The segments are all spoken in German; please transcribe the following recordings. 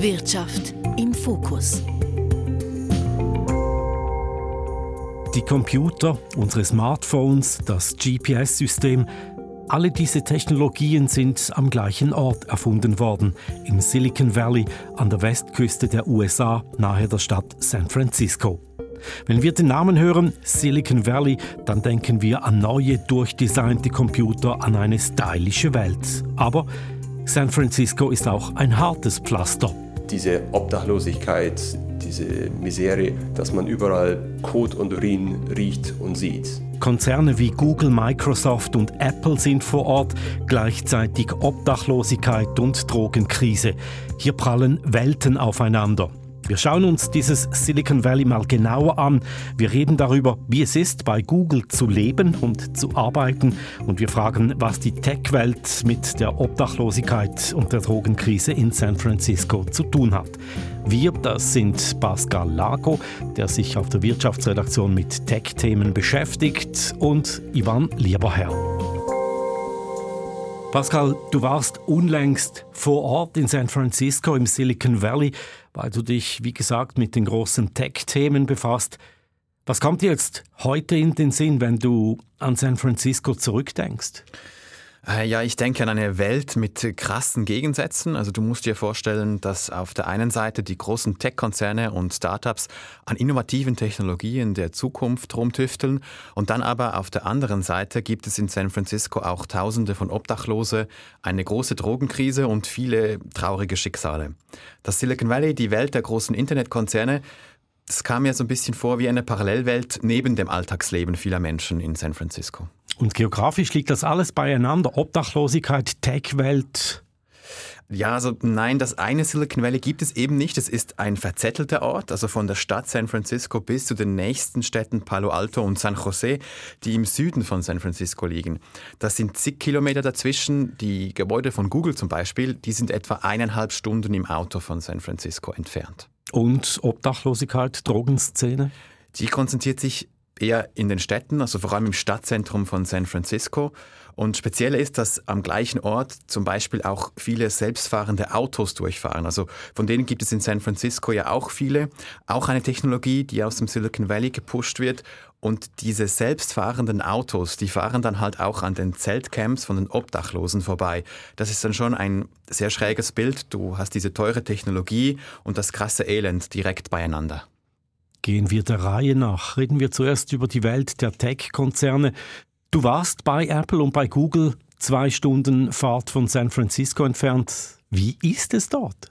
Wirtschaft im Fokus. Die Computer, unsere Smartphones, das GPS-System, alle diese Technologien sind am gleichen Ort erfunden worden, im Silicon Valley an der Westküste der USA nahe der Stadt San Francisco. Wenn wir den Namen hören, Silicon Valley, dann denken wir an neue, durchdesignte Computer, an eine stylische Welt. Aber San Francisco ist auch ein hartes Pflaster. Diese Obdachlosigkeit, diese Misere, dass man überall Kot und Urin riecht und sieht. Konzerne wie Google, Microsoft und Apple sind vor Ort, gleichzeitig Obdachlosigkeit und Drogenkrise. Hier prallen Welten aufeinander. Wir schauen uns dieses Silicon Valley mal genauer an. Wir reden darüber, wie es ist, bei Google zu leben und zu arbeiten. Und wir fragen, was die Tech-Welt mit der Obdachlosigkeit und der Drogenkrise in San Francisco zu tun hat. Wir, das sind Pascal Lago, der sich auf der Wirtschaftsredaktion mit Tech-Themen beschäftigt, und Ivan Lieberherr. Pascal, du warst unlängst vor Ort in San Francisco im Silicon Valley weil du dich, wie gesagt, mit den großen Tech-Themen befasst. Was kommt dir jetzt heute in den Sinn, wenn du an San Francisco zurückdenkst? Äh, ja, ich denke an eine Welt mit krassen Gegensätzen. Also du musst dir vorstellen, dass auf der einen Seite die großen Tech-Konzerne und Startups an innovativen Technologien der Zukunft rumtüfteln und dann aber auf der anderen Seite gibt es in San Francisco auch Tausende von Obdachlose, eine große Drogenkrise und viele traurige Schicksale. Das Silicon Valley, die Welt der großen Internetkonzerne, das kam mir so ein bisschen vor wie eine Parallelwelt neben dem Alltagsleben vieler Menschen in San Francisco. Und geografisch liegt das alles beieinander? Obdachlosigkeit, Tech-Welt? Ja, also nein, das eine Silicon Valley gibt es eben nicht. Es ist ein verzettelter Ort, also von der Stadt San Francisco bis zu den nächsten Städten Palo Alto und San Jose, die im Süden von San Francisco liegen. Das sind zig Kilometer dazwischen. Die Gebäude von Google zum Beispiel, die sind etwa eineinhalb Stunden im Auto von San Francisco entfernt. Und Obdachlosigkeit, Drogenszene? Die konzentriert sich eher in den Städten, also vor allem im Stadtzentrum von San Francisco. Und speziell ist, dass am gleichen Ort zum Beispiel auch viele selbstfahrende Autos durchfahren. Also von denen gibt es in San Francisco ja auch viele. Auch eine Technologie, die aus dem Silicon Valley gepusht wird. Und diese selbstfahrenden Autos, die fahren dann halt auch an den Zeltcamps von den Obdachlosen vorbei. Das ist dann schon ein sehr schräges Bild. Du hast diese teure Technologie und das krasse Elend direkt beieinander. Gehen wir der Reihe nach. Reden wir zuerst über die Welt der Tech-Konzerne. Du warst bei Apple und bei Google zwei Stunden Fahrt von San Francisco entfernt. Wie ist es dort?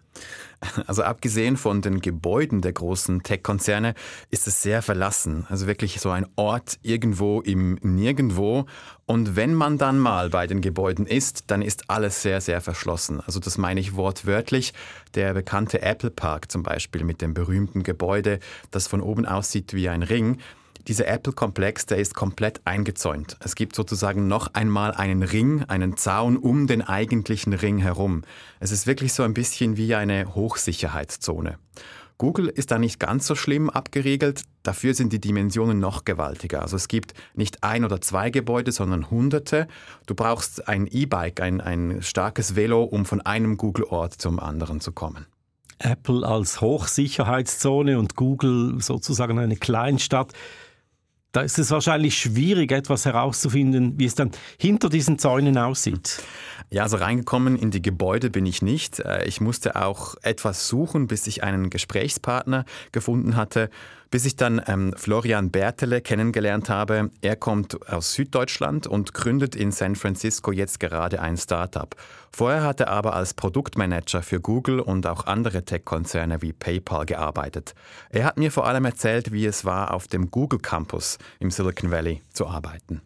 Also abgesehen von den Gebäuden der großen Tech-Konzerne ist es sehr verlassen. Also wirklich so ein Ort irgendwo im Nirgendwo. Und wenn man dann mal bei den Gebäuden ist, dann ist alles sehr, sehr verschlossen. Also das meine ich wortwörtlich. Der bekannte Apple Park zum Beispiel mit dem berühmten Gebäude, das von oben aussieht wie ein Ring. Dieser Apple-Komplex, der ist komplett eingezäunt. Es gibt sozusagen noch einmal einen Ring, einen Zaun um den eigentlichen Ring herum. Es ist wirklich so ein bisschen wie eine Hochsicherheitszone. Google ist da nicht ganz so schlimm abgeriegelt, dafür sind die Dimensionen noch gewaltiger. Also es gibt nicht ein oder zwei Gebäude, sondern hunderte. Du brauchst ein E-Bike, ein, ein starkes Velo, um von einem Google-Ort zum anderen zu kommen. Apple als Hochsicherheitszone und Google sozusagen eine Kleinstadt. Da ist es wahrscheinlich schwierig, etwas herauszufinden, wie es dann hinter diesen Zäunen aussieht. Ja, also reingekommen in die Gebäude bin ich nicht. Äh, ich musste auch etwas suchen, bis ich einen Gesprächspartner gefunden hatte bis ich dann ähm, Florian Bertele kennengelernt habe. Er kommt aus Süddeutschland und gründet in San Francisco jetzt gerade ein Startup. Vorher hat er aber als Produktmanager für Google und auch andere Tech-Konzerne wie PayPal gearbeitet. Er hat mir vor allem erzählt, wie es war, auf dem Google Campus im Silicon Valley zu arbeiten.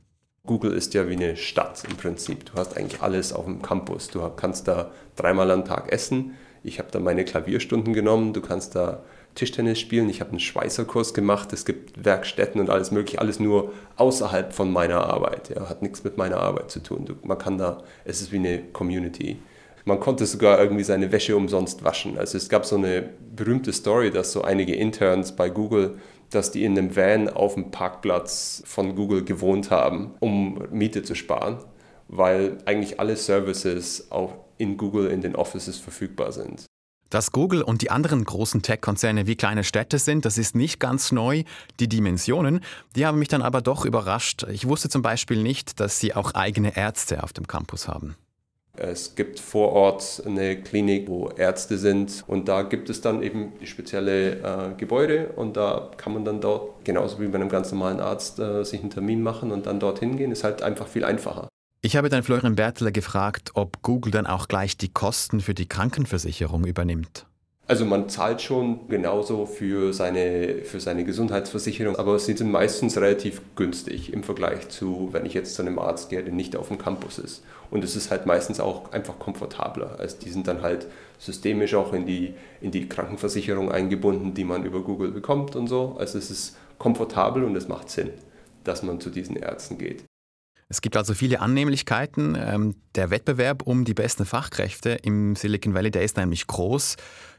Google ist ja wie eine Stadt im Prinzip. Du hast eigentlich alles auf dem Campus. Du kannst da dreimal am Tag essen. Ich habe da meine Klavierstunden genommen. Du kannst da Tischtennis spielen, ich habe einen Schweißerkurs gemacht, es gibt Werkstätten und alles mögliche, alles nur außerhalb von meiner Arbeit. Ja, hat nichts mit meiner Arbeit zu tun. Du, man kann da, es ist wie eine Community. Man konnte sogar irgendwie seine Wäsche umsonst waschen. Also es gab so eine berühmte Story, dass so einige Interns bei Google, dass die in einem Van auf dem Parkplatz von Google gewohnt haben, um Miete zu sparen, weil eigentlich alle Services auch in Google in den Offices verfügbar sind. Dass Google und die anderen großen Tech-Konzerne wie kleine Städte sind, das ist nicht ganz neu. Die Dimensionen, die haben mich dann aber doch überrascht. Ich wusste zum Beispiel nicht, dass sie auch eigene Ärzte auf dem Campus haben. Es gibt vor Ort eine Klinik, wo Ärzte sind und da gibt es dann eben spezielle äh, Gebäude und da kann man dann dort, genauso wie bei einem ganz normalen Arzt, äh, sich einen Termin machen und dann dorthin gehen. Ist halt einfach viel einfacher. Ich habe dann Florian Bertler gefragt, ob Google dann auch gleich die Kosten für die Krankenversicherung übernimmt. Also man zahlt schon genauso für seine, für seine Gesundheitsversicherung, aber sie sind meistens relativ günstig im Vergleich zu, wenn ich jetzt zu einem Arzt gehe, der nicht auf dem Campus ist. Und es ist halt meistens auch einfach komfortabler. Also die sind dann halt systemisch auch in die, in die Krankenversicherung eingebunden, die man über Google bekommt und so. Also es ist komfortabel und es macht Sinn, dass man zu diesen Ärzten geht. Es gibt also viele Annehmlichkeiten. Ähm, der Wettbewerb um die besten Fachkräfte im Silicon Valley, der ist nämlich groß.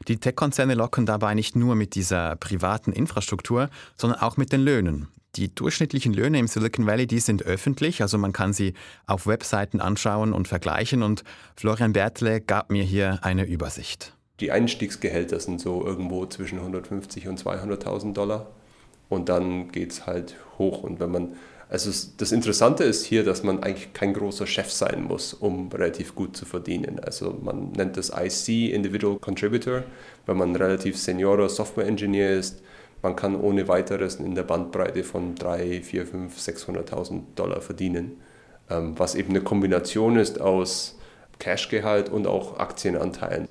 Die Tech-Konzerne locken dabei nicht nur mit dieser privaten Infrastruktur, sondern auch mit den Löhnen. Die durchschnittlichen Löhne im Silicon Valley, die sind öffentlich, also man kann sie auf Webseiten anschauen und vergleichen und Florian Bertle gab mir hier eine Übersicht. Die Einstiegsgehälter sind so irgendwo zwischen 150 und 200.000 Dollar und dann geht es halt hoch und wenn man also das Interessante ist hier, dass man eigentlich kein großer Chef sein muss, um relativ gut zu verdienen. Also man nennt das IC, Individual Contributor, wenn man relativ Seniorer Software Engineer ist. Man kann ohne weiteres in der Bandbreite von 3, 4, 5, 600.000 Dollar verdienen, ähm, was eben eine Kombination ist aus Cashgehalt und auch Aktienanteilen.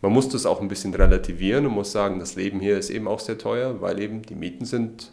Man muss das auch ein bisschen relativieren und muss sagen, das Leben hier ist eben auch sehr teuer, weil eben die Mieten sind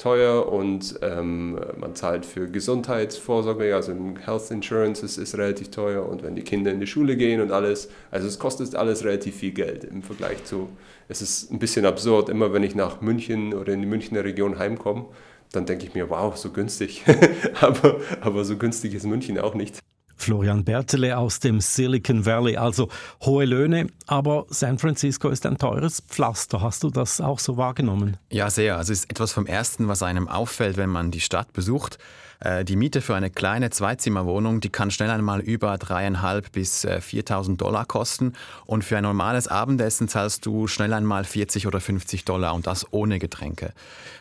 teuer und ähm, man zahlt für Gesundheitsvorsorge, also Health Insurance ist, ist, relativ teuer und wenn die Kinder in die Schule gehen und alles, also es kostet alles relativ viel Geld im Vergleich zu, es ist ein bisschen absurd, immer wenn ich nach München oder in die Münchner Region heimkomme, dann denke ich mir, wow, so günstig, aber, aber so günstig ist München auch nicht. Florian Bertele aus dem Silicon Valley. Also hohe Löhne, aber San Francisco ist ein teures Pflaster. Hast du das auch so wahrgenommen? Ja, sehr. Also es ist etwas vom Ersten, was einem auffällt, wenn man die Stadt besucht. Äh, die Miete für eine kleine Zweizimmerwohnung, die kann schnell einmal über dreieinhalb bis 4.000 äh, Dollar kosten. Und für ein normales Abendessen zahlst du schnell einmal 40 oder 50 Dollar und das ohne Getränke.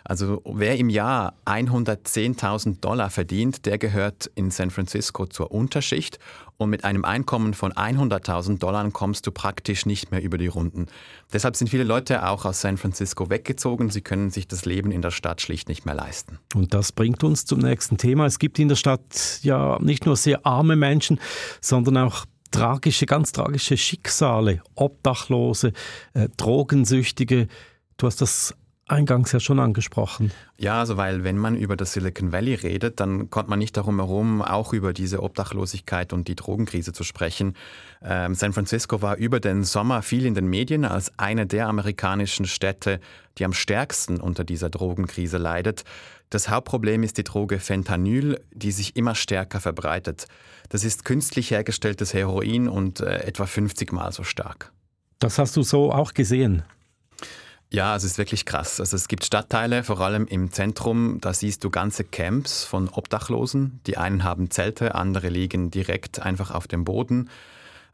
Also wer im Jahr 110.000 Dollar verdient, der gehört in San Francisco zur Unterschicht und mit einem Einkommen von 100.000 Dollar kommst du praktisch nicht mehr über die Runden. Deshalb sind viele Leute auch aus San Francisco weggezogen. Sie können sich das Leben in der Stadt schlicht nicht mehr leisten. Und das bringt uns zum nächsten Thema. Es gibt in der Stadt ja nicht nur sehr arme Menschen, sondern auch tragische, ganz tragische Schicksale, Obdachlose, äh, Drogensüchtige. Du hast das eingangs ja schon angesprochen. Ja, also weil wenn man über das Silicon Valley redet, dann kommt man nicht darum herum, auch über diese Obdachlosigkeit und die Drogenkrise zu sprechen. Ähm, San Francisco war über den Sommer viel in den Medien als eine der amerikanischen Städte, die am stärksten unter dieser Drogenkrise leidet. Das Hauptproblem ist die Droge Fentanyl, die sich immer stärker verbreitet. Das ist künstlich hergestelltes Heroin und äh, etwa 50 Mal so stark. Das hast du so auch gesehen? Ja, es ist wirklich krass. Also es gibt Stadtteile, vor allem im Zentrum, da siehst du ganze Camps von Obdachlosen. Die einen haben Zelte, andere liegen direkt einfach auf dem Boden.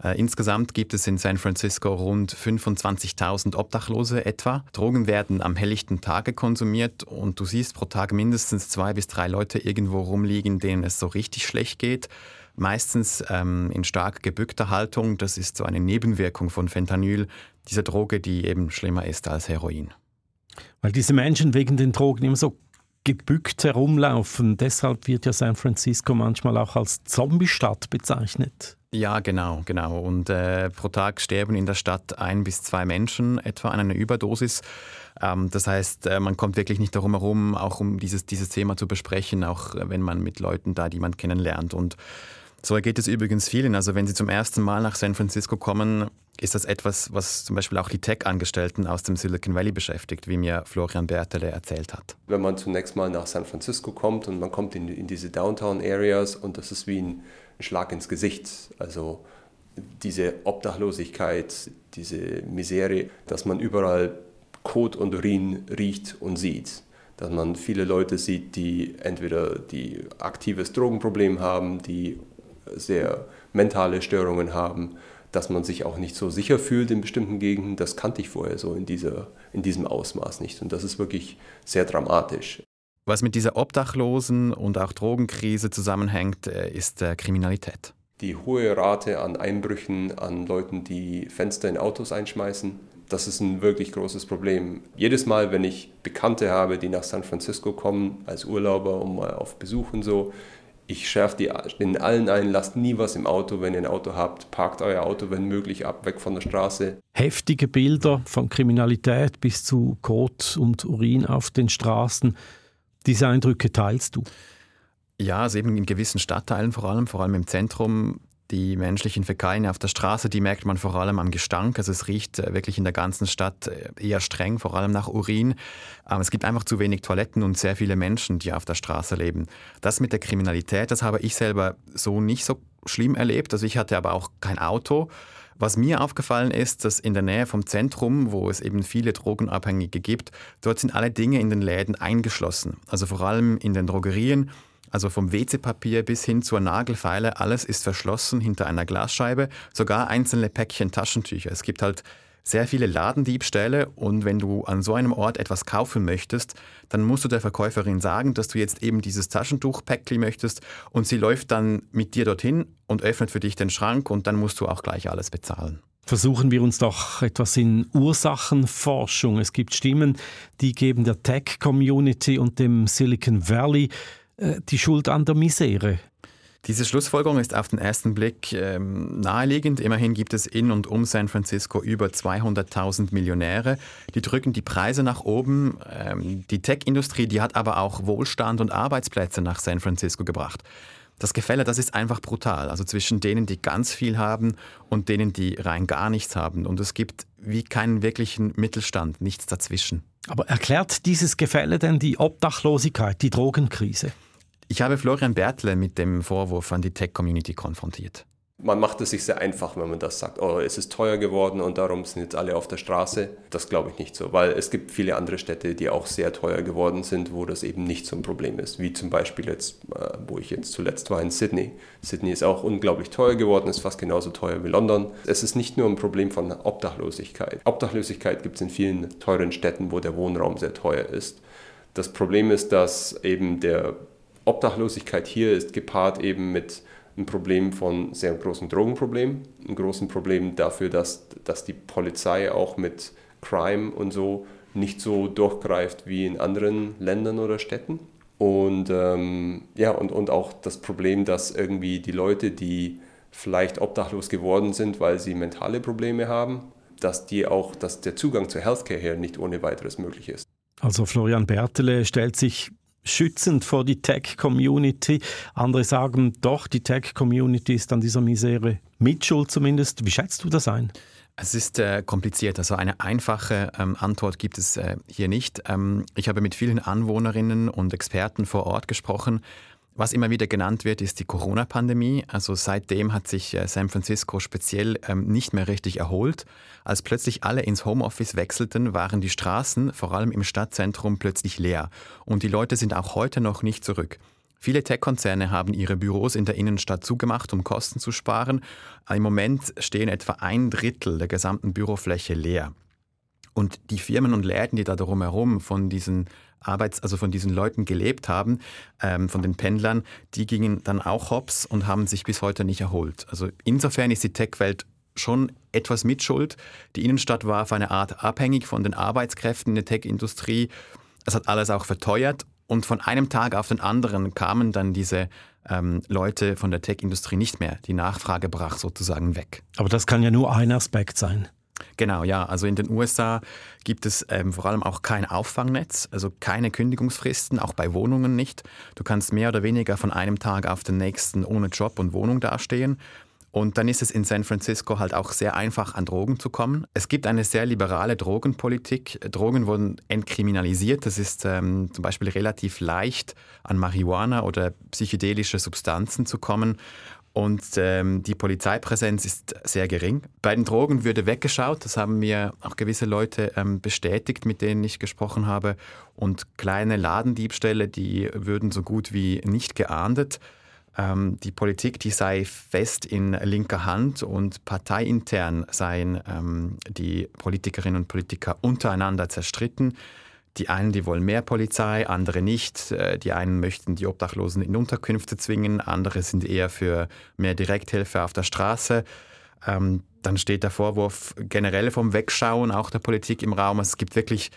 Äh, insgesamt gibt es in San Francisco rund 25.000 Obdachlose etwa. Drogen werden am helllichten Tage konsumiert und du siehst pro Tag mindestens zwei bis drei Leute irgendwo rumliegen, denen es so richtig schlecht geht. Meistens ähm, in stark gebückter Haltung. Das ist so eine Nebenwirkung von Fentanyl, dieser Droge, die eben schlimmer ist als Heroin. Weil diese Menschen wegen den Drogen immer so gebückt herumlaufen. Deshalb wird ja San Francisco manchmal auch als Zombie-Stadt bezeichnet. Ja, genau, genau. Und äh, pro Tag sterben in der Stadt ein bis zwei Menschen etwa an einer Überdosis. Ähm, das heißt, äh, man kommt wirklich nicht darum herum, auch um dieses, dieses Thema zu besprechen, auch wenn man mit Leuten da, die man kennenlernt. Und so geht es übrigens vielen. Also wenn Sie zum ersten Mal nach San Francisco kommen, ist das etwas, was zum Beispiel auch die Tech-Angestellten aus dem Silicon Valley beschäftigt, wie mir Florian Bertele erzählt hat. Wenn man zunächst mal nach San Francisco kommt und man kommt in, in diese Downtown-Areas und das ist wie ein Schlag ins Gesicht. Also diese Obdachlosigkeit, diese Misere, dass man überall Kot und Urin riecht und sieht dass man viele Leute sieht, die entweder die aktives Drogenproblem haben, die sehr mentale Störungen haben, dass man sich auch nicht so sicher fühlt in bestimmten Gegenden, das kannte ich vorher so in, dieser, in diesem Ausmaß nicht. Und das ist wirklich sehr dramatisch. Was mit dieser Obdachlosen- und auch Drogenkrise zusammenhängt, äh, ist äh, Kriminalität. Die hohe Rate an Einbrüchen, an Leuten, die Fenster in Autos einschmeißen, das ist ein wirklich großes Problem. Jedes Mal, wenn ich Bekannte habe, die nach San Francisco kommen als Urlauber, um mal auf Besuch und so, ich schärfe die in allen ein, lasst nie was im Auto, wenn ihr ein Auto habt. Parkt euer Auto, wenn möglich, ab, weg von der Straße. Heftige Bilder von Kriminalität bis zu Kot und Urin auf den Straßen. Diese Eindrücke teilst du? Ja, also eben in gewissen Stadtteilen vor allem, vor allem im Zentrum die menschlichen Fäkalien auf der Straße, die merkt man vor allem am Gestank. Also es riecht äh, wirklich in der ganzen Stadt äh, eher streng, vor allem nach Urin. Es gibt einfach zu wenig Toiletten und sehr viele Menschen, die auf der Straße leben. Das mit der Kriminalität, das habe ich selber so nicht so schlimm erlebt. Also ich hatte aber auch kein Auto. Was mir aufgefallen ist, dass in der Nähe vom Zentrum, wo es eben viele Drogenabhängige gibt, dort sind alle Dinge in den Läden eingeschlossen. Also vor allem in den Drogerien also vom WC-Papier bis hin zur Nagelfeile, alles ist verschlossen hinter einer Glasscheibe, sogar einzelne Päckchen Taschentücher. Es gibt halt sehr viele Ladendiebstähle und wenn du an so einem Ort etwas kaufen möchtest, dann musst du der Verkäuferin sagen, dass du jetzt eben dieses Taschentuchpäckchen möchtest und sie läuft dann mit dir dorthin und öffnet für dich den Schrank und dann musst du auch gleich alles bezahlen. Versuchen wir uns doch etwas in Ursachenforschung. Es gibt Stimmen, die geben der Tech-Community und dem Silicon Valley die Schuld an der Misere. Diese Schlussfolgerung ist auf den ersten Blick ähm, naheliegend. Immerhin gibt es in und um San Francisco über 200.000 Millionäre. Die drücken die Preise nach oben. Ähm, die Tech-Industrie, die hat aber auch Wohlstand und Arbeitsplätze nach San Francisco gebracht. Das Gefälle, das ist einfach brutal. Also zwischen denen, die ganz viel haben und denen, die rein gar nichts haben. Und es gibt wie keinen wirklichen Mittelstand, nichts dazwischen. Aber erklärt dieses Gefälle denn die Obdachlosigkeit, die Drogenkrise? Ich habe Florian Bertle mit dem Vorwurf an die Tech-Community konfrontiert. Man macht es sich sehr einfach, wenn man das sagt, oh, es ist teuer geworden und darum sind jetzt alle auf der Straße. Das glaube ich nicht so, weil es gibt viele andere Städte, die auch sehr teuer geworden sind, wo das eben nicht so ein Problem ist. Wie zum Beispiel jetzt, äh, wo ich jetzt zuletzt war in Sydney. Sydney ist auch unglaublich teuer geworden, ist fast genauso teuer wie London. Es ist nicht nur ein Problem von Obdachlosigkeit. Obdachlosigkeit gibt es in vielen teuren Städten, wo der Wohnraum sehr teuer ist. Das Problem ist, dass eben der Obdachlosigkeit hier ist gepaart eben mit einem Problem von sehr großen Drogenproblemen, einem großen Problem dafür, dass, dass die Polizei auch mit Crime und so nicht so durchgreift wie in anderen Ländern oder Städten. Und ähm, ja, und, und auch das Problem, dass irgendwie die Leute, die vielleicht obdachlos geworden sind, weil sie mentale Probleme haben, dass die auch, dass der Zugang zur Healthcare hier nicht ohne weiteres möglich ist. Also Florian Bertele stellt sich schützend vor die Tech-Community. Andere sagen doch, die Tech-Community ist an dieser Misere mitschuld zumindest. Wie schätzt du das ein? Es ist äh, kompliziert, also eine einfache ähm, Antwort gibt es äh, hier nicht. Ähm, ich habe mit vielen Anwohnerinnen und Experten vor Ort gesprochen was immer wieder genannt wird, ist die Corona-Pandemie. Also seitdem hat sich äh, San Francisco speziell ähm, nicht mehr richtig erholt. Als plötzlich alle ins Homeoffice wechselten, waren die Straßen, vor allem im Stadtzentrum, plötzlich leer. Und die Leute sind auch heute noch nicht zurück. Viele Tech-Konzerne haben ihre Büros in der Innenstadt zugemacht, um Kosten zu sparen. Im Moment stehen etwa ein Drittel der gesamten Bürofläche leer. Und die Firmen und Läden, die da drumherum von diesen Arbeits-, also von diesen Leuten gelebt haben, ähm, von den Pendlern, die gingen dann auch hops und haben sich bis heute nicht erholt. Also insofern ist die Tech-Welt schon etwas mitschuld. Die Innenstadt war auf eine Art abhängig von den Arbeitskräften in der Tech-Industrie. Es hat alles auch verteuert und von einem Tag auf den anderen kamen dann diese ähm, Leute von der Tech-Industrie nicht mehr. Die Nachfrage brach sozusagen weg. Aber das kann ja nur ein Aspekt sein. Genau, ja. Also in den USA gibt es ähm, vor allem auch kein Auffangnetz, also keine Kündigungsfristen, auch bei Wohnungen nicht. Du kannst mehr oder weniger von einem Tag auf den nächsten ohne Job und Wohnung dastehen. Und dann ist es in San Francisco halt auch sehr einfach, an Drogen zu kommen. Es gibt eine sehr liberale Drogenpolitik. Drogen wurden entkriminalisiert. Das ist ähm, zum Beispiel relativ leicht, an Marihuana oder psychedelische Substanzen zu kommen. Und ähm, die Polizeipräsenz ist sehr gering. Bei den Drogen würde weggeschaut, das haben mir auch gewisse Leute ähm, bestätigt, mit denen ich gesprochen habe. Und kleine Ladendiebstähle, die würden so gut wie nicht geahndet. ähm, die Politik, die sei fest in linker Hand und parteiintern seien ähm, die Politikerinnen und Politiker untereinander zerstritten. Die einen, die wollen mehr Polizei, andere nicht. Äh, die einen möchten die Obdachlosen in Unterkünfte zwingen, andere sind eher für mehr Direkthilfe auf der Straße. Ähm, dann steht der Vorwurf generell vom Wegschauen auch der Politik im Raum. Es gibt wirklich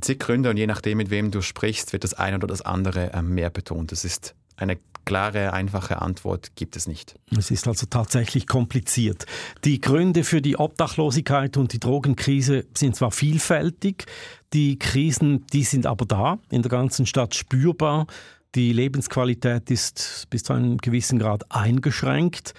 zig Gründe und je nachdem, mit wem du sprichst, wird das eine oder das andere ähm, mehr betont. Es ist eine klare, einfache Antwort gibt es nicht. Es ist also tatsächlich kompliziert. Die Gründe für die Obdachlosigkeit und die Drogenkrise sind zwar vielfältig, die Krisen, die sind aber da, in der ganzen Stadt spürbar. Die Lebensqualität ist bis zu einem gewissen Grad eingeschränkt.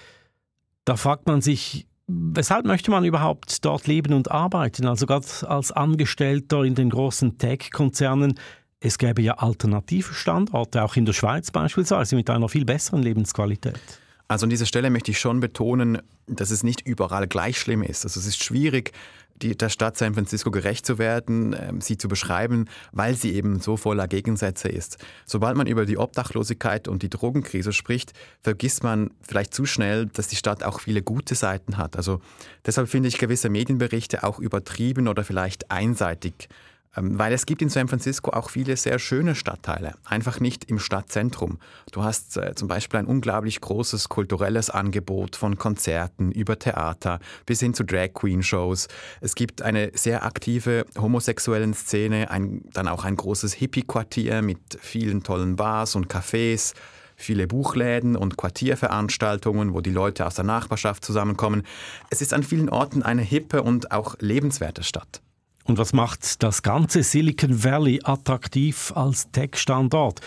Da fragt man sich, weshalb möchte man überhaupt dort leben und arbeiten? Also gerade als Angestellter in den großen Tech-Konzernen es gäbe ja alternative Standorte, auch in der Schweiz beispielsweise, mit einer viel besseren Lebensqualität. Also an dieser Stelle möchte ich schon betonen, dass es nicht überall gleich schlimm ist. Also es ist schwierig, die, der Stadt San Francisco gerecht zu werden, äh, sie zu beschreiben, weil sie eben so voller Gegensätze ist. Sobald man über die Obdachlosigkeit und die Drogenkrise spricht, vergisst man vielleicht zu schnell, dass die Stadt auch viele gute Seiten hat. Also deshalb finde ich gewisse Medienberichte auch übertrieben oder vielleicht einseitig ähm, weil es gibt in San Francisco auch viele sehr schöne Stadtteile, einfach nicht im Stadtzentrum. Du hast äh, zum Beispiel ein unglaublich großes kulturelles Angebot von Konzerten über Theater bis hin zu Drag Queen Shows. Es gibt eine sehr aktive homosexuellen Szene, ein, dann auch ein großes Hippie-Quartier mit vielen tollen Bars und Cafés viele Buchläden und Quartierveranstaltungen, wo die Leute aus der Nachbarschaft zusammenkommen. Es ist an vielen Orten eine hippe und auch lebenswerte Stadt. Und was macht das ganze Silicon Valley attraktiv als Tech-Standort?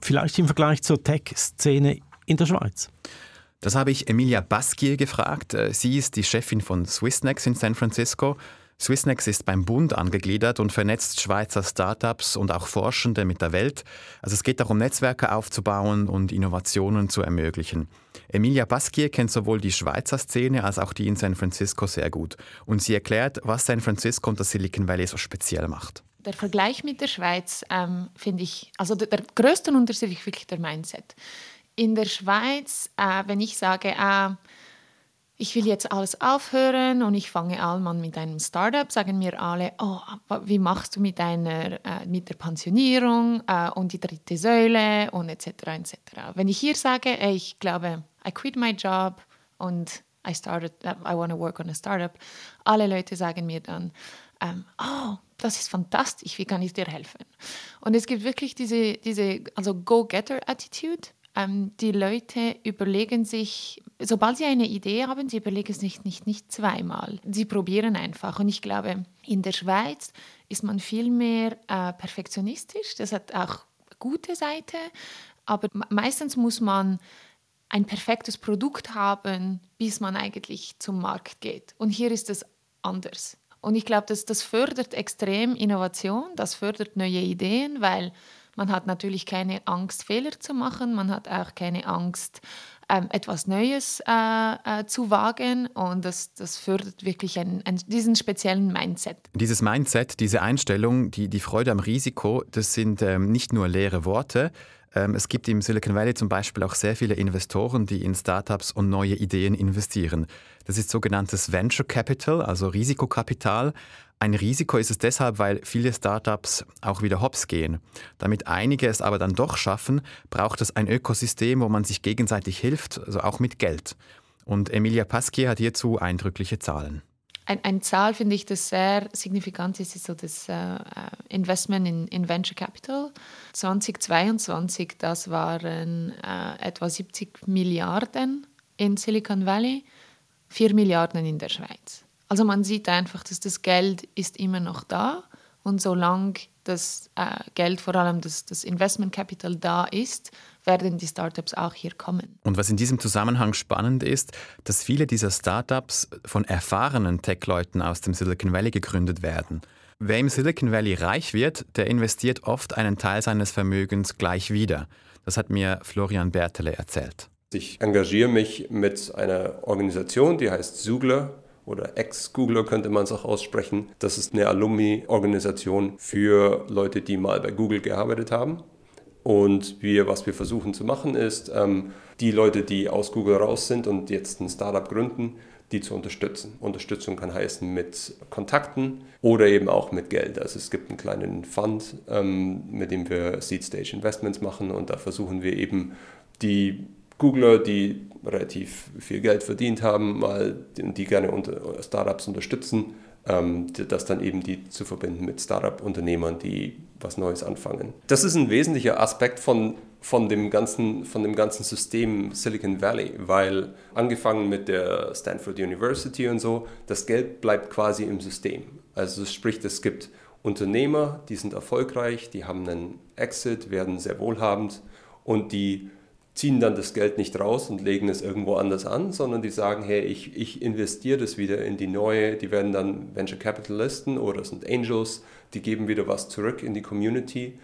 Vielleicht im Vergleich zur Tech-Szene in der Schweiz? Das habe ich Emilia Baskier gefragt. Äh, sie ist die Chefin von Swissnex in San Francisco. Swissnex ist beim Bund angegliedert und vernetzt Schweizer Startups und auch Forschende mit der Welt. Also es geht darum, Netzwerke aufzubauen und Innovationen zu ermöglichen. Emilia Baskier kennt sowohl die Schweizer Szene als auch die in San Francisco sehr gut. Und sie erklärt, was San Francisco und das Silicon Valley so speziell macht. Der Vergleich mit der Schweiz ähm, finde ich, also der, der größte Unterschied ist wirklich der Mindset. In der Schweiz, äh, wenn ich sage, äh, ich will jetzt alles aufhören und ich fange an mit einem Startup, sagen mir alle, oh, wie machst du mit, deiner, äh, mit der Pensionierung äh, und die dritte Säule und etc. etc. Wenn ich hier sage, ey, ich glaube, I quit my job und I started, uh, I want to work on a startup, alle Leute sagen mir dann, ähm, oh, das ist fantastisch, wie kann ich dir helfen? Und es gibt wirklich diese, diese also Go-Getter-Attitude ähm, die Leute überlegen sich, sobald sie eine Idee haben, sie überlegen sich nicht, nicht zweimal. Sie probieren einfach. Und ich glaube, in der Schweiz ist man viel mehr äh, perfektionistisch. Das hat auch gute Seite. Aber meistens muss man ein perfektes Produkt haben, bis man eigentlich zum Markt geht. Und hier ist es anders. Und ich glaube, das, das fördert extrem Innovation, das fördert neue Ideen, weil man hat natürlich keine Angst, Fehler zu machen. Man hat auch keine Angst, ähm, etwas Neues äh, äh, zu wagen. Und das, das fördert wirklich einen, einen, diesen speziellen Mindset. Dieses Mindset, diese Einstellung, die, die Freude am Risiko, das sind ähm, nicht nur leere Worte. Ähm, es gibt im Silicon Valley zum Beispiel auch sehr viele Investoren, die in Startups und neue Ideen investieren. Das ist sogenanntes Venture Capital, also Risikokapital. Ein Risiko ist es deshalb, weil viele Startups auch wieder hops gehen. Damit einige es aber dann doch schaffen, braucht es ein Ökosystem, wo man sich gegenseitig hilft, also auch mit Geld. Und Emilia Pasquier hat hierzu eindrückliche Zahlen. Ein, eine Zahl finde ich, das sehr signifikant ist, ist so das äh, Investment in, in, Venture Capital. 2022, das waren äh, etwa 70 Milliarden in Silicon Valley, 4 Milliarden in der Schweiz. Also man sieht einfach, dass das Geld ist immer noch da und solange das äh, Geld, vor allem das, das Investment Capital da ist, werden die Startups auch hier kommen. Und was in diesem Zusammenhang spannend ist, dass viele dieser Startups von erfahrenen Tech-Leuten aus dem Silicon Valley gegründet werden. Wer im Silicon Valley reich wird, der investiert oft einen Teil seines Vermögens gleich wieder. Das hat mir Florian Bertele erzählt. Ich engagiere mich mit einer Organisation, die heißt Zugler oder Ex-Googler könnte man es auch aussprechen. Das ist eine Alumni-Organisation für Leute, die mal bei Google gearbeitet haben. Und wir, was wir versuchen zu machen, ist, ähm, die Leute, die aus Google raus sind und jetzt ein Startup gründen, die zu unterstützen. Unterstützung kann heißen mit Kontakten oder eben auch mit Geld. Also es gibt einen kleinen Fund, ähm, mit dem wir Seed Stage Investments machen und da versuchen wir eben die Googler, die relativ viel Geld verdient haben, mal die, gerne unter Startups unterstützen, das dann eben die zu verbinden mit Startup-Unternehmern, die was Neues anfangen. Das ist ein wesentlicher Aspekt von, von, dem ganzen, von dem ganzen System Silicon Valley, weil angefangen mit der Stanford University und so, das Geld bleibt quasi im System. Also sprich, es gibt Unternehmer, die sind erfolgreich, die haben einen Exit, werden sehr wohlhabend und die ziehen dann das Geld nicht raus und legen es irgendwo anders an, sondern die sagen, hey, ich, ich investiere das wieder in die neue, die werden dann Venture Capitalisten oder sind Angels, die geben wieder was zurück in die Community.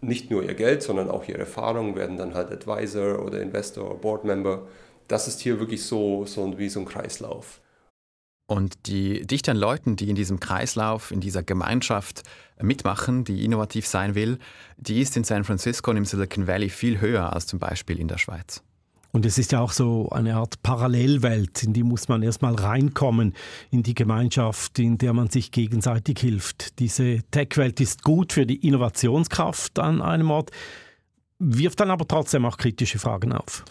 Nicht nur ihr Geld, sondern auch ihre Erfahrung, werden dann halt Advisor oder Investor, Board Member. Das ist hier wirklich so, so wie so ein Kreislauf. Und die Dichte an Leuten, die in diesem Kreislauf, in dieser Gemeinschaft mitmachen, die innovativ sein will, die ist in San Francisco und im Silicon Valley viel höher als zum Beispiel in der Schweiz. Und es ist ja auch so eine Art Parallelwelt, in die muss man erstmal reinkommen, in die Gemeinschaft, in der man sich gegenseitig hilft. Diese Tech-Welt ist gut für die Innovationskraft an einem Ort, wirft dann aber trotzdem auch kritische Fragen auf.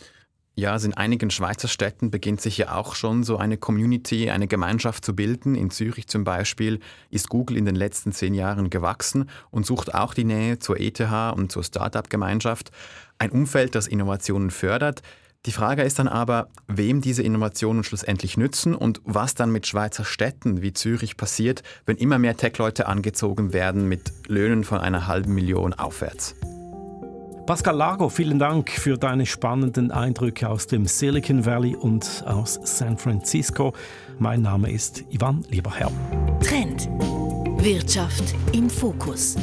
Ja, also in einigen Schweizer Städten beginnt sich ja auch schon so eine Community, eine Gemeinschaft zu bilden. In Zürich zum Beispiel ist Google in den letzten zehn Jahren gewachsen und sucht auch die Nähe zur ETH und zur Startup-Gemeinschaft. Ein Umfeld, das Innovationen fördert. Die Frage ist dann aber, wem diese Innovationen schlussendlich nützen und was dann mit Schweizer Städten wie Zürich passiert, wenn immer mehr Tech-Leute angezogen werden mit Löhnen von einer halben Million aufwärts. Pascal Lago, vielen Dank für deine spannenden Eindrücke aus dem Silicon Valley und aus San Francisco. Mein Name ist Ivan Lieberherr. Trend. Wirtschaft im Fokus.